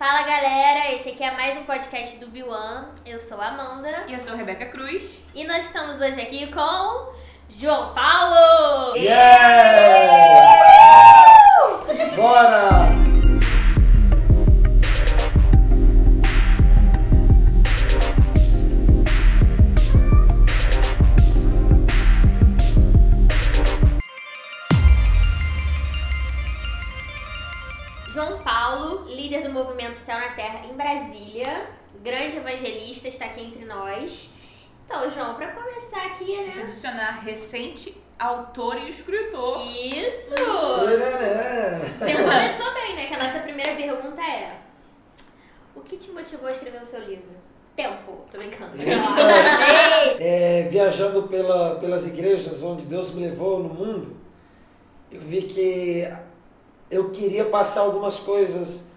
Fala galera, esse aqui é mais um podcast do B1. Eu sou a Amanda. E eu sou a Rebeca Cruz. E nós estamos hoje aqui com João Paulo! Yes! Bora! Então, João, para começar aqui, Deixa eu né? adicionar recente autor e escritor. Isso! Tarará. Você começou bem, né? Que a nossa primeira pergunta é: O que te motivou a escrever o seu livro? Tempo, tô brincando. É, viajando pela, pelas igrejas onde Deus me levou no mundo, eu vi que eu queria passar algumas coisas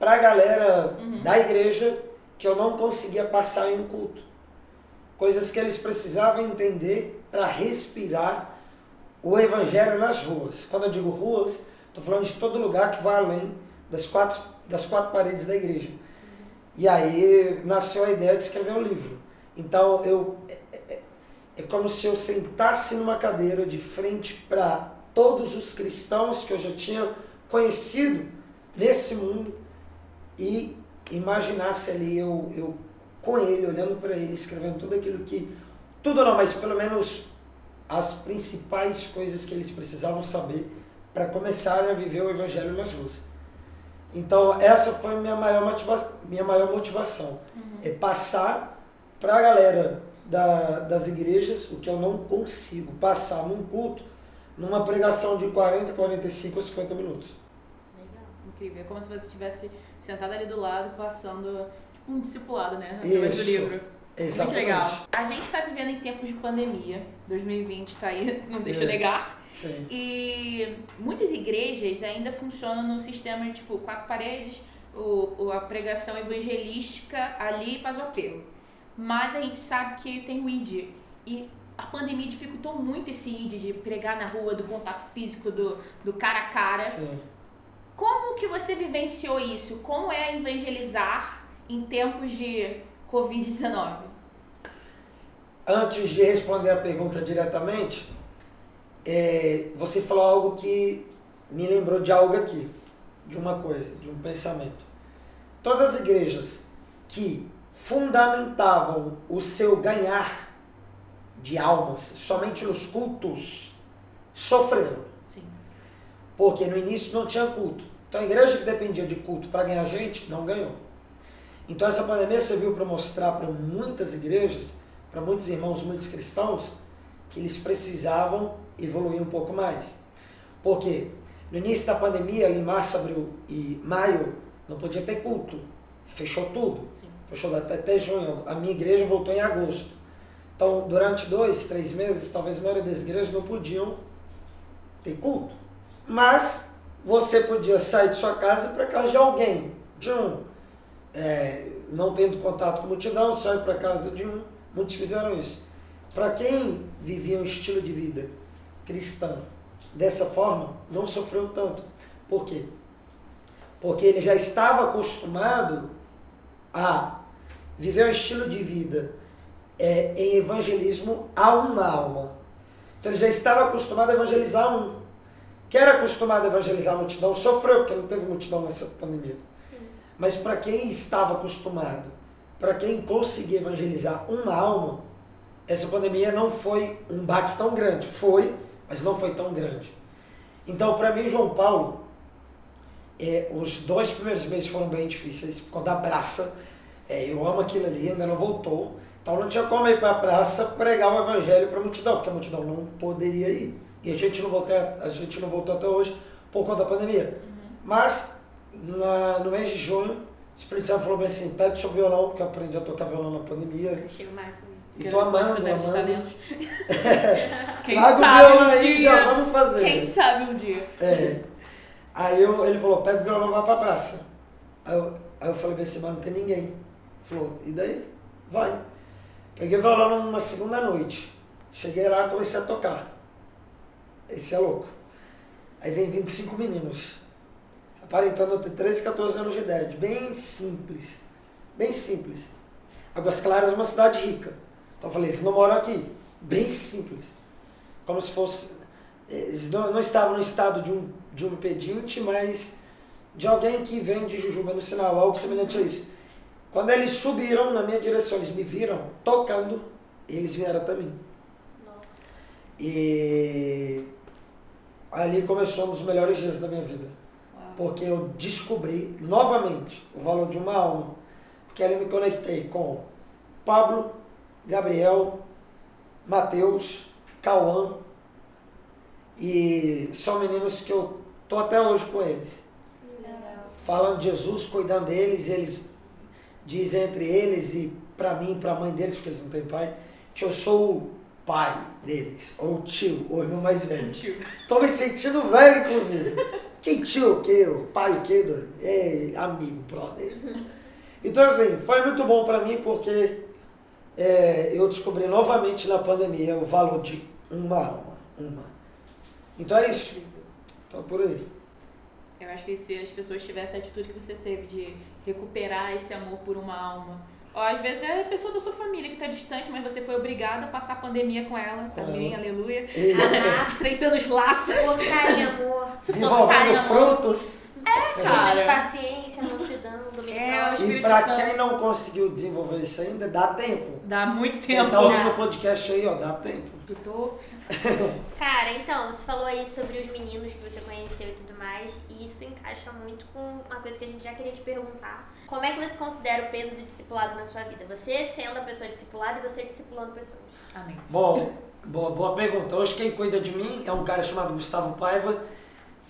para a galera da igreja que eu não conseguia passar em um culto. Coisas que eles precisavam entender para respirar o evangelho nas ruas. Quando eu digo ruas, estou falando de todo lugar que vai além das quatro, das quatro paredes da igreja. E aí nasceu a ideia de escrever um livro. Então eu é, é- é como se eu sentasse numa cadeira de frente para todos os cristãos que eu já tinha conhecido nesse mundo e imaginasse ali eu, eu com ele, olhando para ele, escrevendo tudo aquilo que. Tudo não, mas pelo menos as principais coisas que eles precisavam saber para começarem a viver o evangelho nas ruas. Então, essa foi a minha maior, motiva minha maior motivação. É passar para a galera da, das igrejas o que eu não consigo passar num culto, numa pregação de 40, 45 ou 50 minutos. Legal. Incrível. É como se você estivesse sentado ali do lado, passando tipo um discipulado, né? Através do Isso. livro. Exatamente. Muito legal. A gente está vivendo em tempos de pandemia. 2020 tá aí, não deixa eu É. negar. Sim. E muitas igrejas ainda funcionam no sistema de tipo quatro paredes, o, o- a pregação evangelística ali faz o apelo. Mas a gente sabe que tem o ID. E a pandemia dificultou muito esse ID de pregar na rua, do contato físico, do, do cara a cara. Sim. Como que você vivenciou isso? Como é evangelizar em tempos de Covid-19? Antes de responder a pergunta diretamente, é, você falou algo que me lembrou de algo aqui, de uma coisa, de um pensamento. Todas as igrejas que fundamentavam o seu ganhar de almas somente nos cultos sofreram. Sim. Porque no início não tinha culto. Então a igreja que dependia de culto para ganhar gente, não ganhou. Então essa pandemia serviu para mostrar para muitas igrejas, para muitos irmãos, muitos cristãos, que eles precisavam evoluir um pouco mais. Porque no início da pandemia, em março, abril e maio, não podia ter culto. Fechou tudo. Sim. Fechou até, até junho. A minha igreja voltou em agosto. Então, durante dois, três meses, talvez a maioria das igrejas não podiam ter culto. Mas você podia sair de sua casa para casa de alguém, de um. É, não tendo contato com multidão, sair para casa de um. Muitos fizeram isso. Para quem vivia um estilo de vida cristão dessa forma, não sofreu tanto. Por quê? Porque ele já estava acostumado a viver um estilo de vida é, em evangelismo a uma alma. Então ele já estava acostumado a evangelizar um. Quem era acostumado a evangelizar a multidão sofreu, porque não teve multidão nessa pandemia. Mas para quem estava acostumado, para quem conseguia evangelizar uma alma, essa pandemia não foi um baque tão grande. Foi, mas não foi tão grande. Então, para mim, João Paulo, é, os dois primeiros meses foram bem difíceis, por conta da praça. É, eu amo aquilo ali, ainda ela voltou. Então não tinha como ir para a praça pregar o evangelho para a multidão, porque a multidão não poderia ir. E a gente não voltou, a gente não voltou até hoje por conta da pandemia. Mas na- no mês de junho, o Espírito Santo falou bem assim, o seu violão, porque eu aprendi a tocar violão na pandemia. Chego mais comigo. E tô amando, os amando. talentos. Quem Larga o sabe violão um aí, dia. já vamos fazer. Quem sabe um dia. É. Aí eu, ele falou, pega o violão e vai pra praça. Aí eu, aí eu falei bem assim, mas não tem ninguém. Ele falou, e daí? Vai. Peguei o violão numa segunda noite. Cheguei lá e comecei a tocar. Esse é louco. Aí vem 25 meninos. Aparentando ter 13, 14 anos de idade. Bem simples. Bem simples. Águas Claras é uma cidade rica. Então eu falei, eles não moram aqui. Bem simples. Como se fosse. Eles não, não estavam no estado de um, de um pedinte, mas de alguém que vem de Jujuba no sinal, algo semelhante a isso. Quando eles subiram na minha direção, eles me viram tocando, eles vieram até mim. Nossa. E ali começou um dos melhores dias da minha vida. Porque eu descobri novamente o valor de uma alma. Porque ali eu me conectei com Pablo, Gabriel, Mateus, Cauã. E são meninos que eu tô até hoje com eles. Legal. Falando de Jesus, cuidando deles, eles dizem entre eles e para mim, para a mãe deles, porque eles não têm pai, que eu sou o pai deles, ou tio, ou irmão mais velho. Tô me sentindo velho, inclusive. Que tio o quê? O pai o quê? É amigo, brother. Então, assim, foi muito bom pra mim porque é, eu descobri novamente na pandemia o valor de uma alma. Uma. Então é isso. Então por aí. Eu acho que se as pessoas tivessem a atitude que você teve de recuperar esse amor por uma alma. Ó, às vezes é a pessoa da sua família que está distante, mas você foi obrigada a passar a pandemia com ela. Com Amém, ela. aleluia. E Estreitando os laços. Porcaria, amor. desenvolvendo Caramba. Frutos. Cara. Muitas paciência, mansidão, É, E pra Santo. quem não conseguiu desenvolver isso ainda, dá tempo. Dá muito Quem tempo. tá ouvindo o podcast aí, ó, dá tempo. Eu tô... Cara, então, você falou aí sobre os meninos que você conheceu e tudo mais, e isso encaixa muito com uma coisa que a gente já queria te perguntar. Como é que você considera o peso do discipulado na sua vida? Você sendo a pessoa discipulada e você discipulando pessoas. Amém. Bom, boa, boa pergunta. Hoje quem cuida de mim é um cara chamado Gustavo Paiva,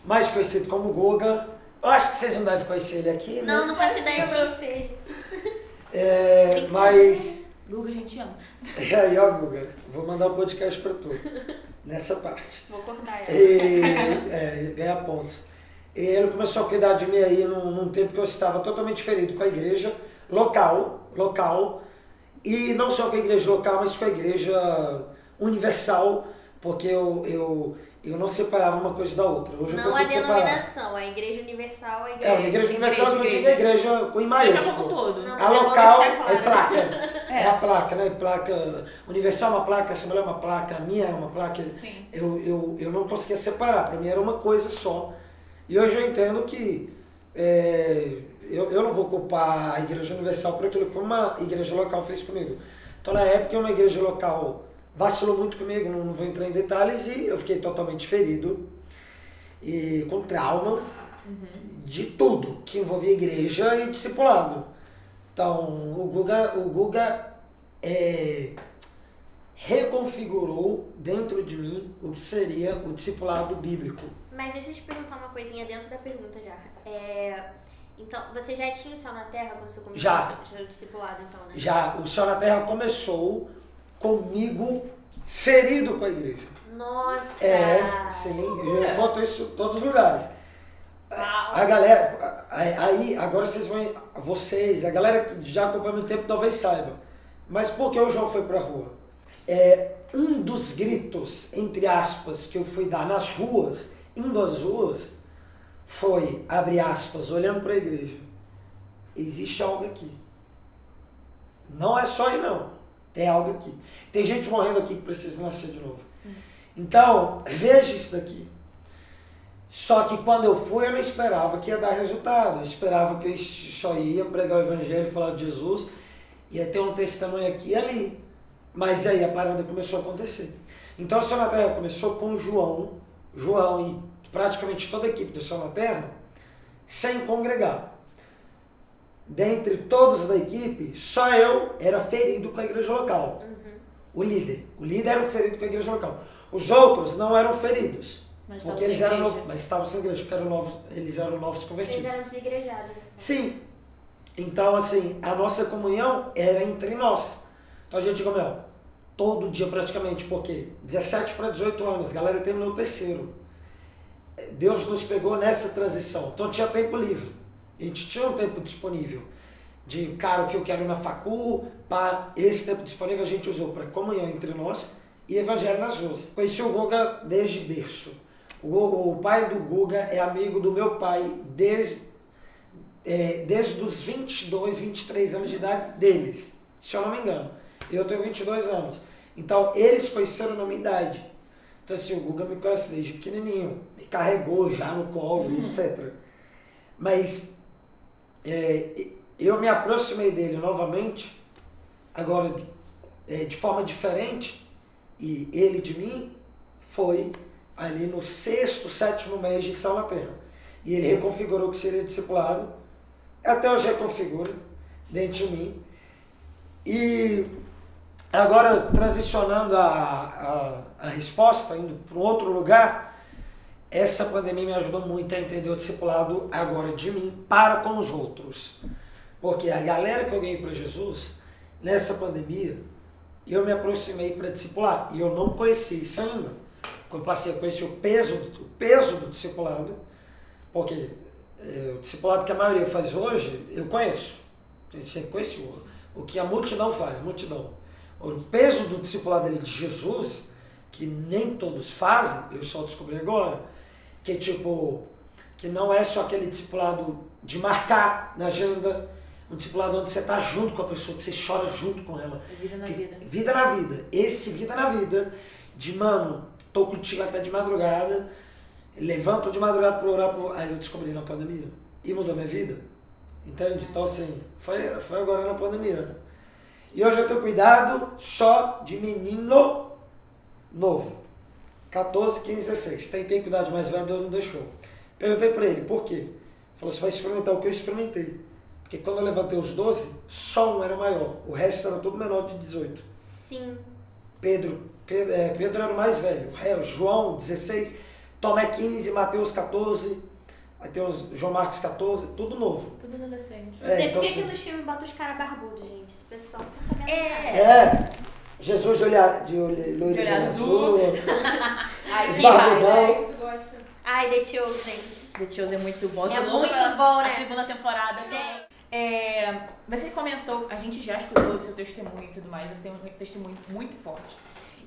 mais conhecido como Goga. Eu acho que vocês não devem conhecer ele aqui, né? Não, não faço ideia quem seja. É, mas. Guga, a gente ama. E aí, ó, Guga, vou mandar um podcast pra tu. Nessa parte. Vou cortar ela. E, é, ganhar pontos. E ele começou a cuidar de mim aí num, num tempo que eu estava totalmente ferido com a igreja local, local, e não só com a igreja local, mas com a igreja universal, porque eu, eu, eu não separava uma coisa da outra. Hoje eu Não a consigo separar. denominação, a igreja universal, a igreja. É, a igreja universal que eu igreja, digo é igreja com I Igreja maiúsculo. todo. Não. A é local claro. é placa. É. a placa, né? Placa universal é uma placa, Assembleia é uma placa, a minha é uma placa. Sim. Eu, eu, eu não conseguia separar, para mim era uma coisa só. E hoje eu entendo que é, eu, eu não vou culpar a Igreja Universal por aquilo que uma igreja local fez comigo. Então, na época, uma igreja local vacilou muito comigo, não, não vou entrar em detalhes, e eu fiquei totalmente ferido e com trauma de tudo que envolvia igreja e discipulado. Então, o Guga, o Guga é, reconfigurou dentro de mim o que seria o discipulado bíblico. Mas deixa eu te perguntar uma coisinha dentro da pergunta já. É, então, você já tinha o céu na terra quando você começou Já. o discipulado, então, né? Já o Céu na Terra começou comigo ferido com a igreja. Nossa! É, sim, eu conto isso em todos os lugares. A galera, aí, agora vocês vão, vocês, a galera que já acompanha muito tempo talvez saiba. Mas por que o João foi pra rua? É, um dos gritos, entre aspas, que eu fui dar nas ruas, indo às ruas, foi, abre aspas, olhando para a igreja. Existe algo aqui. Não é só aí não. Tem algo aqui. Tem gente morrendo aqui que precisa nascer de novo. Então, veja isso daqui. Só que quando eu fui, eu não esperava que ia dar resultado. Eu esperava que eu só ia pregar o evangelho, falar de Jesus, ia ter um testemunho aqui e ali. Mas aí a parada começou a acontecer. Então o Céu na Terra começou com o João, João e praticamente toda a equipe do Céu na Terra, sem congregar. Dentre todos da equipe, só eu era ferido com a igreja local. O líder. O líder era o ferido com a igreja local. Os outros não eram feridos. Mas porque eles eram novos, mas estavam sem igreja, porque eram novos, eles eram novos convertidos. Eles eram desigrejados. Sim. Então, assim, a nossa comunhão era entre nós. Então a gente comeu todo dia praticamente, porque 17 para 18 anos, a galera terminou o terceiro. Deus nos pegou nessa transição. Então tinha tempo livre. A gente tinha um tempo disponível. De, cara, o que eu quero na facul, para esse tempo disponível a gente usou para comunhão entre nós e evangelho nas ruas. Conheci o Goga desde berço. O, o pai do Guga é amigo do meu pai desde, é, desde os 22, 23 anos de idade deles, se eu não me engano. Eu tenho 22 anos. Então, eles conheceram na minha idade. Então, assim, o Guga me conhece desde pequenininho. Me carregou já no colo, uhum. etc. Mas é, eu me aproximei dele novamente, agora é, de forma diferente, e ele de mim foi ali no sexto, sétimo mês de São na Terra. E ele reconfigurou que seria discipulado, até hoje reconfigura dentro de mim. E agora, transicionando a, a, a resposta, indo para um outro lugar, essa pandemia me ajudou muito a entender o discipulado agora de mim para com os outros. Porque a galera que eu ganhei para Jesus, nessa pandemia, eu me aproximei para discipular. E eu não conhecia isso ainda. Quando passei a conhecer o peso, o peso do discipulado, porque é, o discipulado que a maioria faz hoje, eu conheço. Eu sempre conheci o, o que a multidão faz, a multidão. O peso do discipulado de Jesus, que nem todos fazem, eu só descobri agora, que tipo, que não é só aquele discipulado de marcar na agenda, um discipulado onde você está junto com a pessoa, que você chora junto com ela. É vida na que, vida. Vida na vida. Esse vida na vida, de mano, tô contigo até de madrugada, levanto de madrugada para orar por. Aí eu descobri na pandemia. E mudou minha vida. Entende? Então assim, foi, foi agora na pandemia. E hoje eu tenho cuidado só de menino novo. 14, 15, 16. Tentei cuidar de mais velho, Deus não deixou. Perguntei para ele, por quê? Falou, você vai experimentar o que eu experimentei. Porque quando eu levantei os 12, só um era maior. O resto era tudo menor de 18. Sim. Pedro, Pedro, é, Pedro era o mais velho. João, 16. Tomé, 15. Mateus, 14. Aí tem os João Marcos 14, tudo novo. Tudo adolescente. Não sei É, então, por que assim- que nos filmes bota os caras barbudos, gente. Esse pessoal tá sabendo. É. É. Jesus de olhar de olho, De de olho azul. azul. Ai, Os que barbudão. raiva? Tu gosta. Ai, The Chosen. The Chosen é muito bom. É muito bom, A né? segunda temporada. tô- É, você comentou, a gente já escutou do seu testemunho e tudo mais, você tem um testemunho muito forte.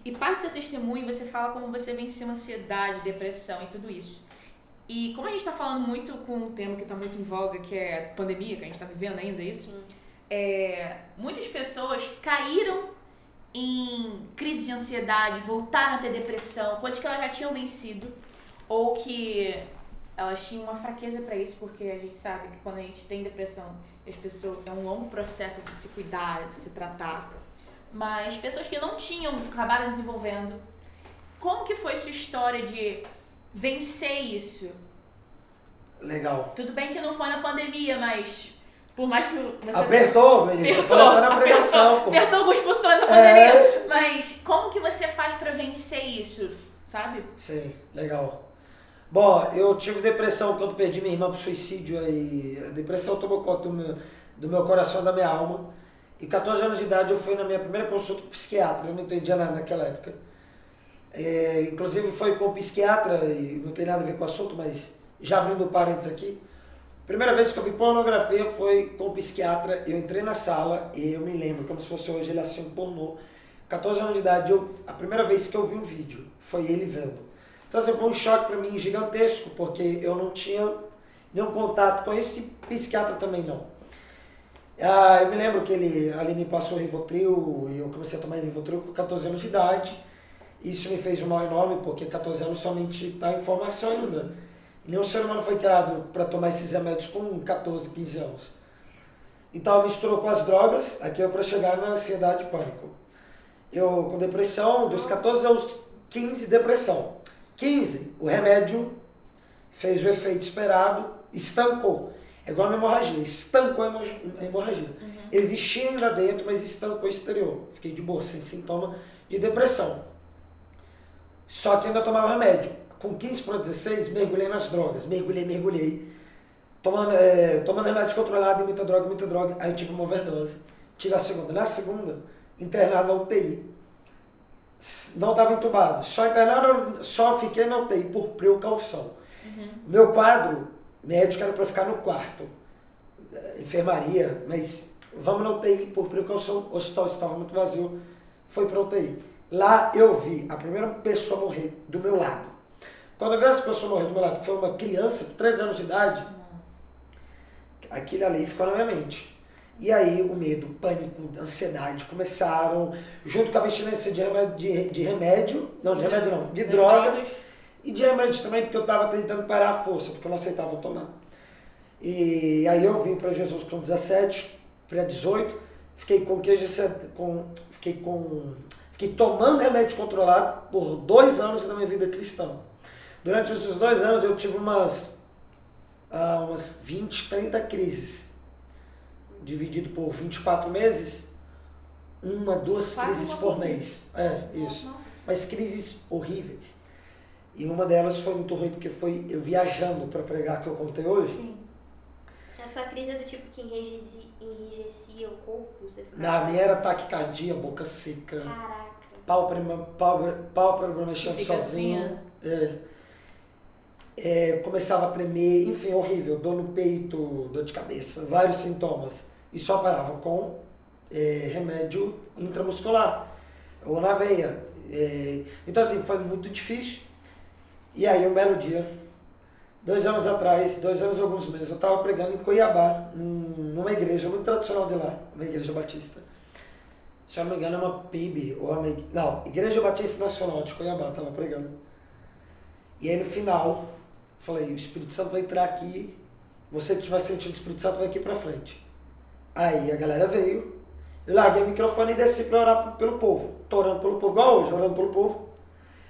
E parte do seu testemunho você fala como você venceu ansiedade, depressão e tudo isso. E como a gente está falando muito com um tema que está muito em voga, que é a pandemia, que a gente está vivendo ainda isso, é, muitas pessoas caíram em crise de ansiedade, voltaram a ter depressão, coisas que elas já tinham vencido, ou que elas tinham uma fraqueza para isso, porque a gente sabe que quando a gente tem depressão, as pessoas é um longo processo de se cuidar, de se tratar. Mas pessoas que não tinham acabaram desenvolvendo. Como que foi sua história de vencer isso? Legal. Tudo bem que não foi na pandemia, mas por mais que você Apertou, menino. Apertou, até na pregação, pô. apertou alguns botões na É. pandemia, mas como que você faz pra vencer isso, sabe? Sim, legal. Bom, eu tive depressão quando perdi minha irmã pro suicídio aí. A depressão tomou conta do meu, do meu coração da minha alma. E 14 anos de idade eu fui na minha primeira consulta com psiquiatra, eu não entendia nada naquela época. É, inclusive foi com psiquiatra, e não tem nada a ver com o assunto, mas já abrindo parênteses aqui. Primeira vez que eu vi pornografia foi com psiquiatra, eu entrei na sala e eu me lembro, como se fosse hoje, ele assistiu um pornô. 14 anos de idade, eu, a primeira vez que eu vi um vídeo, foi ele vendo. Então assim, foi um choque para mim gigantesco, porque eu não tinha nenhum contato com esse psiquiatra também não. Ah, eu me lembro que ele ali me passou Rivotril e eu comecei a tomar Rivotril com 14 anos de idade. Isso me fez um mal enorme, porque 14 anos somente está em formação ainda. Nenhum ser humano foi criado para tomar esses remédios com 14, 15 anos. Então misturou com as drogas, aqui é para chegar na ansiedade e pânico. Eu com depressão, dos 14 aos 15, depressão. 15, o remédio fez o efeito esperado, estancou. É igual a hemorragia, estancou a hemorragia. hemorragia. Existia ainda dentro, mas estancou o exterior. Fiquei de boa, sem sintoma de depressão. Só que ainda tomava remédio. Com 15 para 16, mergulhei nas drogas. Mergulhei, mergulhei. Tomando, é, tomando remédio controlado muita droga, muita droga. Aí eu tive uma overdose. Tive a segunda. Na segunda, internado na UTI. Não estava entubado. Só internado, só fiquei na UTI por precaução. Meu quadro médico era para ficar no quarto. eh, Enfermaria, mas vamos na UTI por precaução. O hospital estava muito vazio. Foi para UTI. Lá eu vi a primeira pessoa morrer do meu lado. Quando eu vi essa pessoa morrer do meu lado, que foi uma criança com 13 anos de idade, aquilo ali ficou na minha mente. E aí o medo, o pânico, a ansiedade começaram, junto com a abstinência de remédio, de, de remédio não, de remédio não, de droga, e de remédio também, porque eu estava tentando parar a força, porque eu não aceitava tomar. E aí eu vim para Jesus com 17, para 18, fiquei com queijo, com, fiquei com, fiquei tomando remédio controlado por dois anos na minha vida cristã. Durante esses dois anos eu tive umas, uh, umas 20, 30 crises dividido por 24 meses, uma, duas Quase crises por mês. É, isso. Nossa. Mas crises horríveis. E uma delas foi muito ruim porque foi eu viajando para pregar que eu contei hoje. Sim. A sua crise é do tipo que enrijecia o corpo? Você Na minha era taquicardia, boca seca. Caraca. Pálpebra, pálpebra, pálpebra mexendo sozinho. Assim, é. É, começava a tremer, enfim, horrível, dor no peito, dor de cabeça, vários sintomas e só parava com é, remédio intramuscular ou na veia. É, então, assim, foi muito difícil. E aí, um belo dia, dois anos atrás, dois anos e alguns meses, eu estava pregando em Cuiabá, numa igreja muito tradicional de lá, uma igreja batista. Se eu não me engano, é uma PIB, ou uma, não, Igreja Batista Nacional de Cuiabá, estava pregando. E aí, no final, falei: o Espírito Santo vai entrar aqui, você que estiver sentindo o Espírito Santo vai aqui para frente. Aí a galera veio, eu larguei o microfone e desci para orar pelo povo. Tô orando pelo povo, igual hoje, orando pelo povo.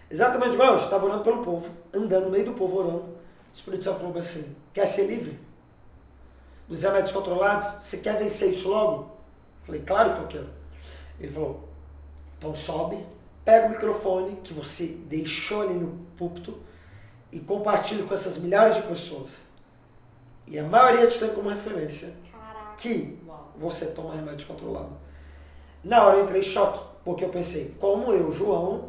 Exatamente igual hoje, estava orando pelo povo, andando no meio do povo orando. O Espírito Santo falou assim: quer ser livre? Dos remédios controlados? Você quer vencer isso logo? Falei, claro que eu quero. Ele falou: então sobe, pega o microfone que você deixou ali no púlpito e compartilha com essas milhares de pessoas. E a maioria te tem como referência que você toma remédio controlado. Na hora eu entrei em choque, porque eu pensei, como eu, João,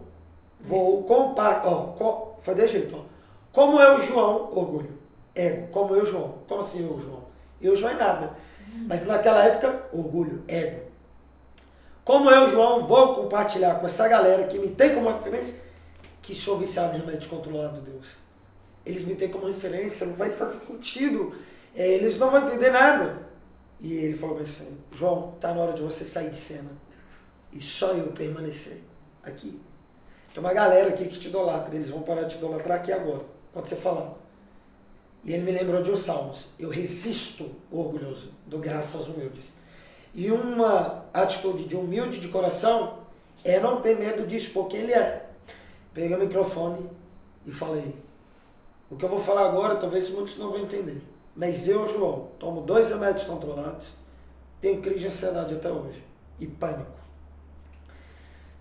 vou compartilhar. Oh, foi de jeito, ó. Como eu, João, orgulho, ego, como eu, João. Como assim eu, João? Eu, João é nada. Mas naquela época, orgulho, ego. Como eu, João, vou compartilhar com essa galera que me tem como referência, que sou viciado em remédio controlado, Deus. Eles me têm como referência, não vai fazer sentido. É, eles não vão entender nada. E ele falou assim, João, tá na hora de você sair de cena. E só eu permanecer aqui. Tem uma galera aqui que te idolatra, eles vão parar de te idolatrar aqui agora, quando você falar. E ele me lembrou de um Salmos. Eu resisto orgulhoso, dou graça aos humildes. E uma atitude de humilde de coração é não ter medo de expor quem ele é. Peguei o microfone e falei. O que eu vou falar agora, talvez muitos não vão entender. Mas eu, João, tomo dois remédios controlados, tenho crise de ansiedade até hoje e pânico.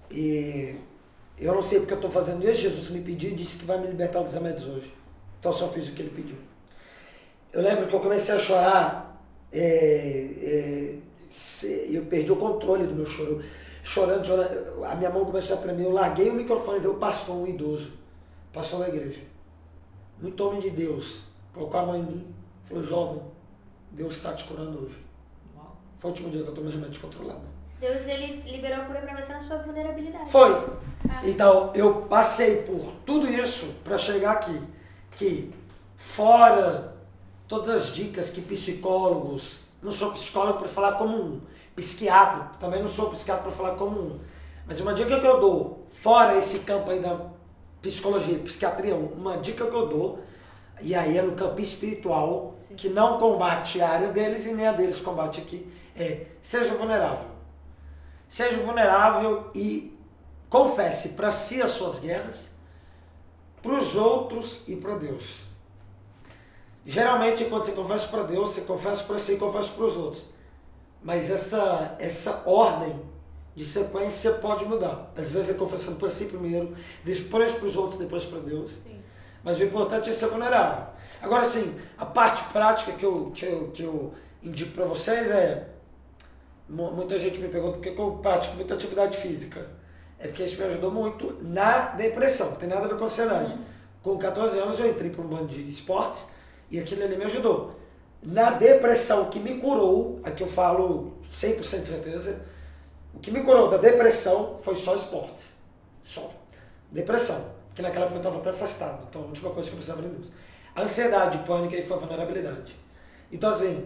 E eu não sei porque eu estou fazendo isso, Jesus me pediu e disse que vai me libertar dos remédios hoje. Então eu só fiz o que ele pediu. Eu lembro que eu comecei a chorar, é, é, eu perdi o controle do meu choro. Chorando, chorando, a minha mão começou a tremer, eu larguei o microfone e veio o pastor, um idoso, pastor da igreja. Muito homem de Deus, colocou a mão em mim Falou, jovem, Deus está te curando hoje. Uau. Foi o último dia que eu tomei remédio controlado. Deus ele liberou a cura para você na sua vulnerabilidade. Foi. Ah. Então, eu passei por tudo isso para chegar aqui. Que fora todas as dicas que psicólogos, não sou psicólogo para falar como um, psiquiatra, também não sou psiquiatra para falar como um. Mas uma dica que eu dou, fora esse campo aí da psicologia, psiquiatria, uma dica que eu dou e aí é no campo espiritual, Sim. que não combate a área deles e nem a deles combate aqui. É, seja vulnerável. Seja vulnerável e confesse para si as suas guerras, para os outros e para Deus. Geralmente, quando você confessa para Deus, você confessa para si e confessa para os outros. Mas essa, essa ordem de sequência pode mudar. Às vezes é confessando para si primeiro, depois para os outros, depois para Deus. Sim. Mas o importante é ser vulnerável. Agora sim, a parte prática que eu, que eu, que eu indico para vocês é. Muita gente me pergunta por que eu pratico muita atividade física. É porque isso me ajudou muito na depressão, não tem nada a ver com ansiedade. Uhum. Com 14 anos eu entrei para um bando de esportes e aquilo ali me ajudou. Na depressão que me curou, aqui eu falo 100% de certeza, o que me curou da depressão foi só esportes. Só. Depressão. que naquela época eu estava até afastado. Então, a última coisa que eu precisava era de Deus. Ansiedade, pânico e foi a vulnerabilidade. Então, assim,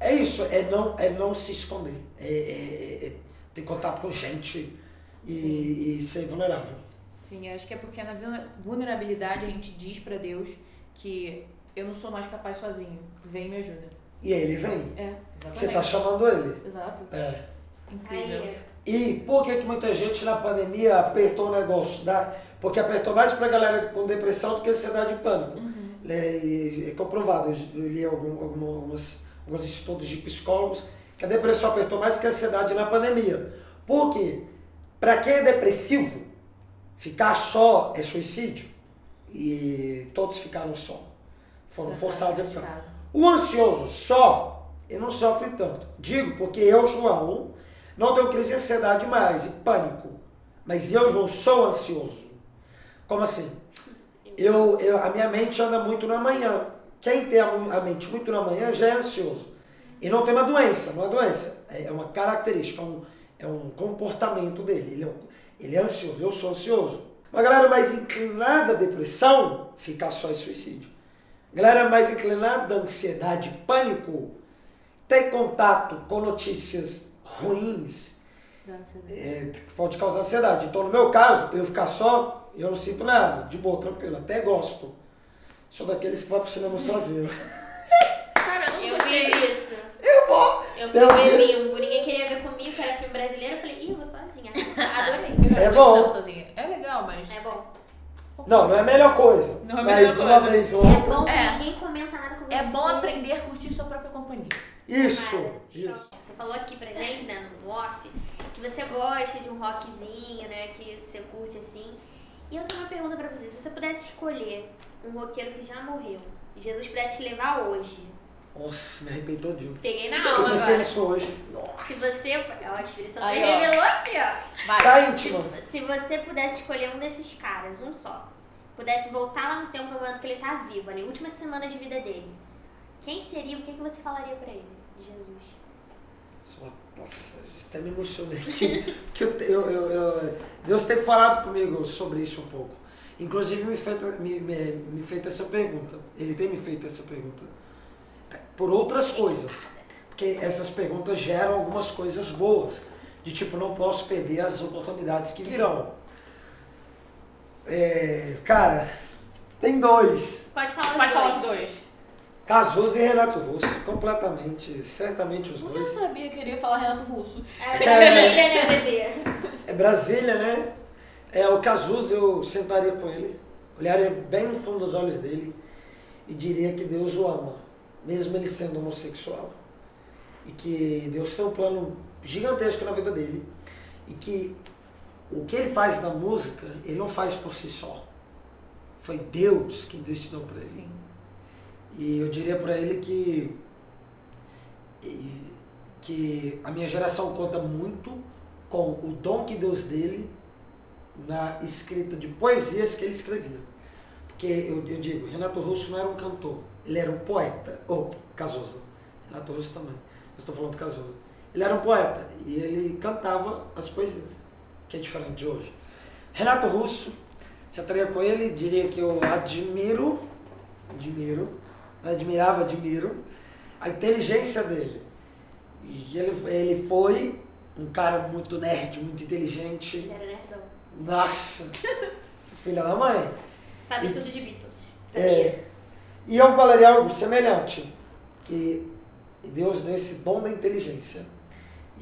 é isso, é não, é não se esconder. É, é, é ter contato com gente e, e ser vulnerável. Sim, acho que é porque na vulnerabilidade a gente diz para Deus que eu não sou mais capaz sozinho, vem e me ajuda. E ele vem. É, exatamente. Você está chamando ele. Exato. É. Incrível. E por que, que muita gente na pandemia apertou o negócio? Da, porque apertou mais para a galera com depressão do que ansiedade e pânico. Uhum. É, é, comprovado, eu li algum, algumas, alguns estudos de psicólogos que a depressão apertou mais que a ansiedade na pandemia. Por quê? Para quem é depressivo, ficar só é suicídio. E todos ficaram só. Foram forçados a ficar. O ansioso só, ele não sofre tanto. Digo porque eu, João, não tenho crise de ansiedade mais e pânico. Mas eu, João, sou ansioso. Como assim? Eu, eu, a minha mente anda muito na manhã. Quem tem a, mente muito na manhã já é ansioso. E não tem uma doença, não é doença. É uma característica, é um, é um comportamento dele. Ele é, um, ele é ansioso, eu sou ansioso. Uma galera mais inclinada à depressão, ficar só em suicídio. Galera mais inclinada à ansiedade, pânico, ter contato com notícias ruins, é, pode causar ansiedade. Então, no meu caso, eu ficar só, eu não sinto nada, de boa, tranquilo, até gosto. Sou daqueles que vai pro cinema sozinho. Caramba, eu vi isso. Eu vou! Eu fui ver bingo, ninguém queria ver comigo, era filme brasileiro, eu falei, ih, eu vou sozinha. Adorei. é bom. Sozinha. É legal, mas. É bom. Não, não é a melhor coisa. Não é mas melhor uma coisa. vez ou outra. É bom que é. ninguém comenta nada com você. É bom aprender a curtir sua própria companhia. Isso, isso. Falou aqui pra gente, né, no off, que você gosta de um rockzinho, né, que você curte assim. E eu tenho uma pergunta pra você. Se você pudesse escolher um roqueiro que já morreu e Jesus pudesse te levar hoje, nossa, me arrependi todinho. Peguei na alma Eu pensei nisso hoje. Nossa. Se você... Ó, o Espírito Santo me revelou aqui, ó. Vai. Tá íntimo. Se, se você pudesse escolher um desses caras, um só, pudesse voltar lá no tempo, no momento que ele tá vivo, ali, última semana de vida dele, quem seria, o que, que você falaria pra ele, de Jesus? Nossa, até me emocionei aqui. que eu, eu, eu, eu, Deus tem falado comigo sobre isso um pouco. Inclusive me feito, me, me, me feito essa pergunta. Ele tem me feito essa pergunta por outras coisas. Porque essas perguntas geram algumas coisas boas. De tipo, não posso perder as oportunidades que virão. É, cara, tem dois. Pode falar, Pode falar os dois. Cazuza e Renato Russo, completamente, certamente os dois. Eu sabia que queria falar Renato Russo. É Brasília, né, bebê? É Brasília, né? É, o Cazuza eu sentaria com ele, olharia bem no fundo dos olhos dele e diria que Deus o ama mesmo ele sendo homossexual. E que Deus tem um plano gigantesco na vida dele. E que o que ele faz na música, ele não faz por si só. Foi Deus quem destinou para ele. Sim. E eu diria para ele que que a minha geração conta muito com o dom que Deus dele na escrita de poesias que ele escrevia. Porque eu, eu digo, Renato Russo não era um cantor, ele era um poeta. Ou, oh, Cazuza. Renato Russo também. Eu estou falando de Cazuza. Ele era um poeta e ele cantava as poesias, que é diferente de hoje. Renato Russo, se atraía com ele, diria que eu admiro, admiro, admirava, admiro, a inteligência dele. E ele, ele foi um cara muito nerd, muito inteligente. Ele era nerdão. Nossa! filha da mãe. Sabe e, tudo de Beatles. É, e eu falaria algo semelhante, que Deus deu esse dom da inteligência.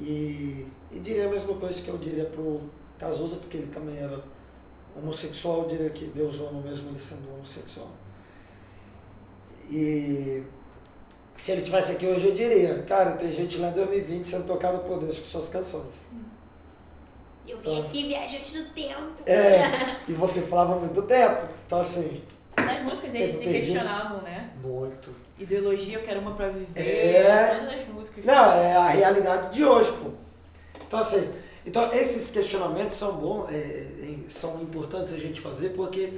E, e diria a mesma coisa que eu diria pro Cazuza, porque ele também era homossexual, eu diria que Deus o ama mesmo ele sendo homossexual. E se ele tivesse aqui hoje, eu diria, cara, tem gente lá em 2020 sendo tocada por Deus com suas canções. Eu vim então, aqui viajante do tempo. É, e você falava muito do tempo. Então, assim, nas músicas eles se perdido. questionavam, né? Muito. Ideologia, eu quero uma pra viver. É. Todas as músicas. Não, é a realidade de hoje, pô. Então, assim, então esses questionamentos são bons, é, é, são importantes a gente fazer porque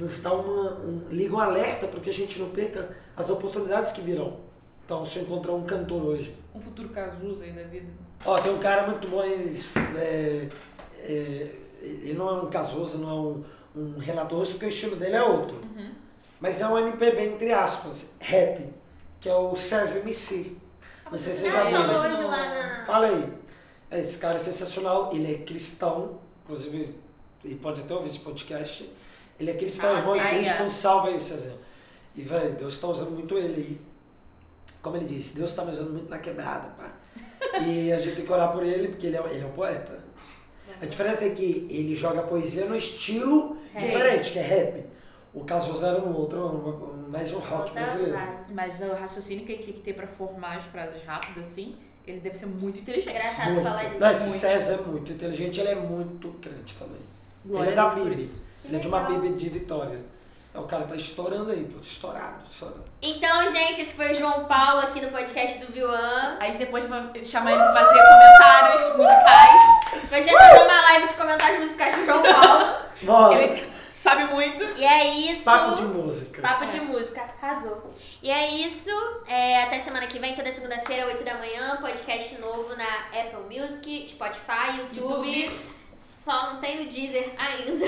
nos dá uma. Um, liga um alerta para que a gente não perca as oportunidades que virão. Então, se eu encontrar um cantor hoje. Um futuro Cazuza aí da vida. Ó, tem um cara muito bom, ele, é, é, ele não é um Cazuza, não é um, um Renato Russo, porque o estilo dele é outro. Uhum. Mas é um MPB, entre aspas, rap, que é o César MC. Não sei se você já Ah, viu. na. Fala aí. Esse cara é sensacional, ele é cristão, inclusive, e pode até ouvir esse podcast. Ele é cristão, Ah, irmão em. Cristo, então salve aí, César. E, velho, Deus tá usando muito ele aí. Como ele disse, Deus tá me usando muito na quebrada, pá. E a gente tem que orar por ele, porque ele é, ele é um poeta. A diferença é que ele joga poesia no estilo Rap. diferente, que é rap. O Caso era um outro, um- mais um rock brasileiro. Mas o raciocínio que ele tem que ter pra formar as frases rápidas, assim, ele deve ser muito inteligente. Engraçado Muito. falar disso. Não, esse Muito. César é muito inteligente, ele é muito crente também. Glória ele é da a Ele é de uma. PIB de Vitória. É, O cara tá estourando aí, pô, estourado, estourando. Então, gente, esse foi o João Paulo aqui no podcast do Viuan. Aí depois vai chamar ele pra fazer comentários musicais. Vai já fazer uma live de comentários musicais com o João Paulo. Bora, Ele sabe muito. E é isso. papo de música. Papo de música, arrasou. E é isso. É, até semana que vem, toda segunda-feira, 8 da manhã. Podcast novo na Apple Music, Spotify, YouTube. Só não tem no Deezer ainda.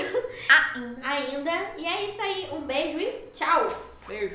Ainda. ainda. E é isso aí. Um beijo e tchau. Beijo.